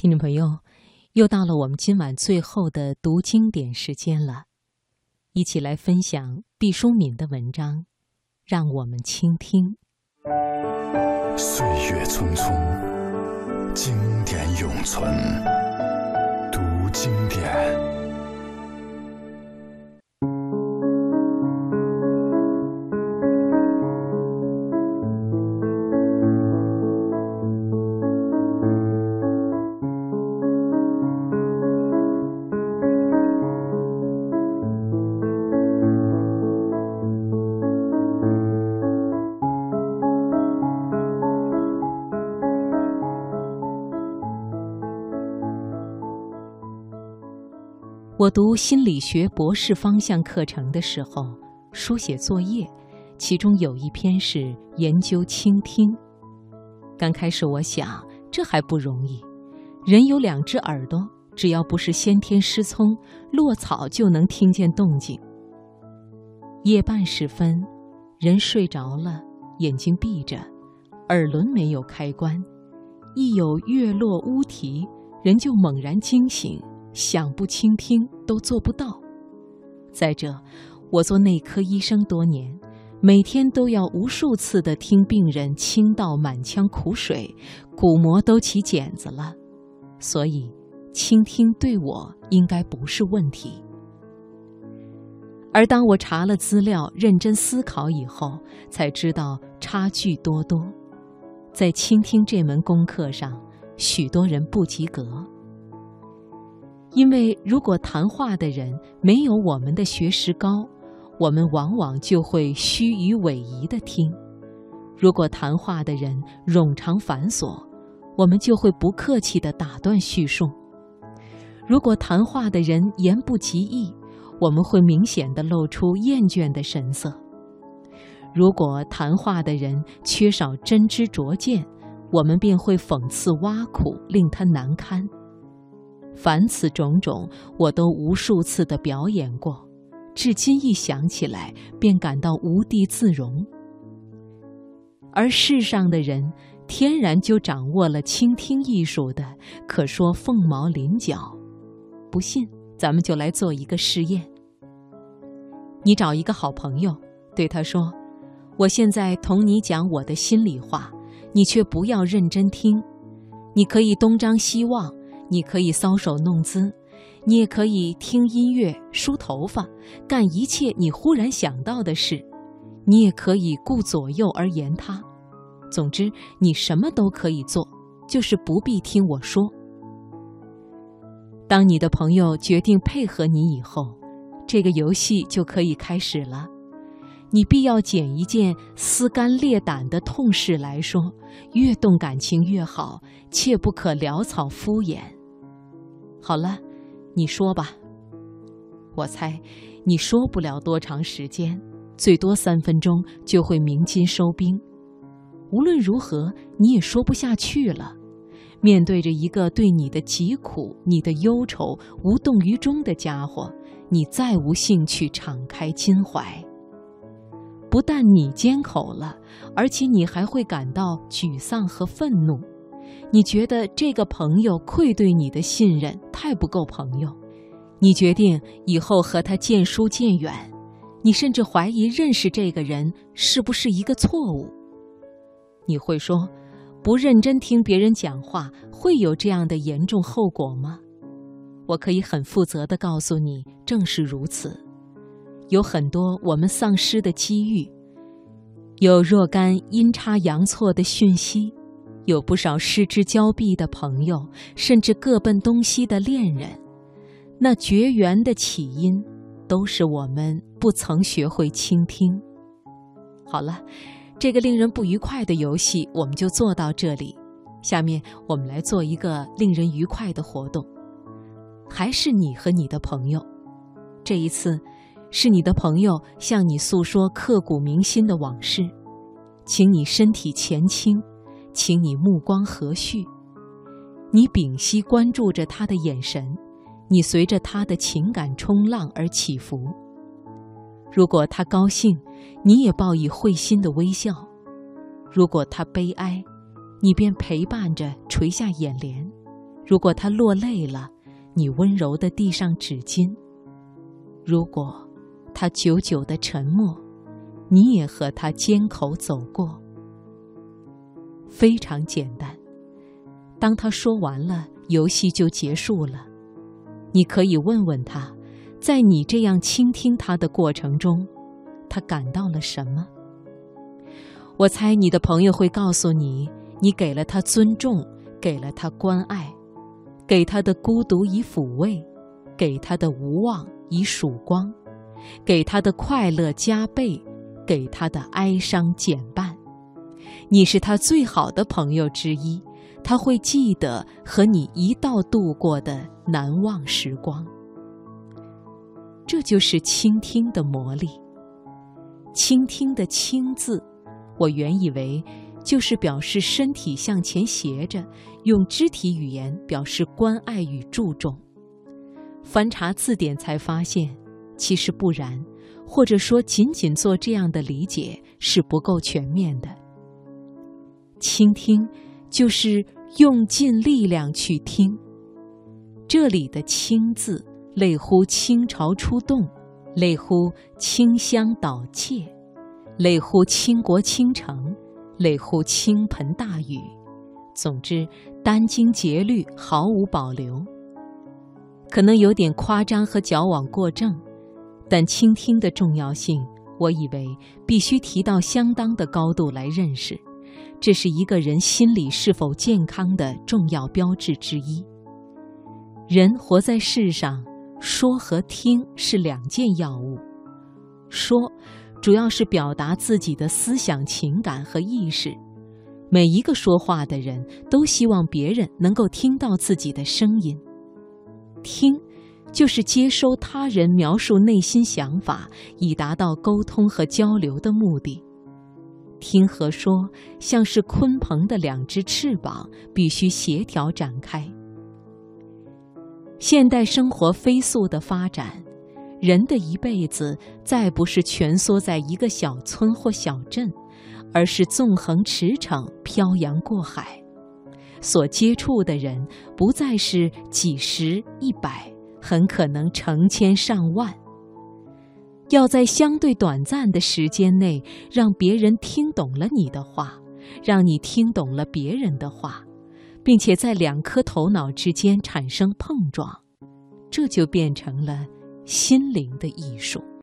听众朋友，又到了我们今晚最后的读经典时间了，一起来分享毕淑敏的文章，让我们倾听。岁月匆匆，经典永存，读经典。我读心理学博士方向课程的时候，书写作业，其中有一篇是研究倾听。刚开始我想，这还不容易，人有两只耳朵，只要不是先天失聪，落草就能听见动静。夜半时分，人睡着了，眼睛闭着，耳轮没有开关，一有月落乌啼，人就猛然惊醒。想不倾听都做不到。再者，我做内科医生多年，每天都要无数次的听病人倾倒满腔苦水，鼓膜都起茧子了，所以倾听对我应该不是问题。而当我查了资料、认真思考以后，才知道差距多多，在倾听这门功课上，许多人不及格。因为如果谈话的人没有我们的学识高，我们往往就会虚与委蛇的听；如果谈话的人冗长繁琐，我们就会不客气地打断叙述；如果谈话的人言不及义，我们会明显地露出厌倦的神色；如果谈话的人缺少真知灼见，我们便会讽刺挖苦，令他难堪。凡此种种，我都无数次的表演过，至今一想起来，便感到无地自容。而世上的人，天然就掌握了倾听艺术的，可说凤毛麟角。不信，咱们就来做一个试验。你找一个好朋友，对他说：“我现在同你讲我的心里话，你却不要认真听。你可以东张西望。”你可以搔首弄姿，你也可以听音乐、梳头发，干一切你忽然想到的事。你也可以顾左右而言他。总之，你什么都可以做，就是不必听我说。当你的朋友决定配合你以后，这个游戏就可以开始了。你必要捡一件撕肝裂胆的痛事来说，越动感情越好，切不可潦草敷衍。好了，你说吧。我猜，你说不了多长时间，最多三分钟就会鸣金收兵。无论如何，你也说不下去了。面对着一个对你的疾苦、你的忧愁无动于衷的家伙，你再无兴趣敞开襟怀。不但你缄口了，而且你还会感到沮丧和愤怒。你觉得这个朋友愧对你的信任，太不够朋友。你决定以后和他渐疏渐远。你甚至怀疑认识这个人是不是一个错误。你会说，不认真听别人讲话会有这样的严重后果吗？我可以很负责地告诉你，正是如此。有很多我们丧失的机遇，有若干阴差阳错的讯息。有不少失之交臂的朋友，甚至各奔东西的恋人，那绝缘的起因，都是我们不曾学会倾听。好了，这个令人不愉快的游戏我们就做到这里。下面我们来做一个令人愉快的活动，还是你和你的朋友。这一次，是你的朋友向你诉说刻骨铭心的往事，请你身体前倾。请你目光和煦，你屏息关注着他的眼神，你随着他的情感冲浪而起伏。如果他高兴，你也报以会心的微笑；如果他悲哀，你便陪伴着垂下眼帘，如果他落泪了，你温柔地递上纸巾；如果他久久的沉默，你也和他缄口走过。非常简单。当他说完了，游戏就结束了。你可以问问他，在你这样倾听他的过程中，他感到了什么？我猜你的朋友会告诉你，你给了他尊重，给了他关爱，给他的孤独以抚慰，给他的无望以曙光，给他的快乐加倍，给他的哀伤减半。你是他最好的朋友之一。他会记得和你一道度过的难忘时光。这就是倾听的魔力。倾听的“倾”字，我原以为就是表示身体向前斜着，用肢体语言表示关爱与注重。翻查字典才发现，其实不然，或者说仅仅做这样的理解是不够全面的。倾听。就是用尽力量去听。这里的“清”字，类乎倾巢出动，类乎清香导窃，类乎倾国倾城，类乎倾盆大雨。总之，殚精竭虑，毫无保留。可能有点夸张和矫枉过正，但倾听的重要性，我以为必须提到相当的高度来认识。这是一个人心理是否健康的重要标志之一。人活在世上，说和听是两件要务。说，主要是表达自己的思想、情感和意识。每一个说话的人都希望别人能够听到自己的声音。听，就是接收他人描述内心想法，以达到沟通和交流的目的。听和说像是鲲鹏的两只翅膀，必须协调展开。现代生活飞速的发展，人的一辈子再不是蜷缩在一个小村或小镇，而是纵横驰骋、漂洋过海。所接触的人不再是几十、一百，很可能成千上万。要在相对短暂的时间内，让别人听懂了你的话，让你听懂了别人的话，并且在两颗头脑之间产生碰撞，这就变成了心灵的艺术。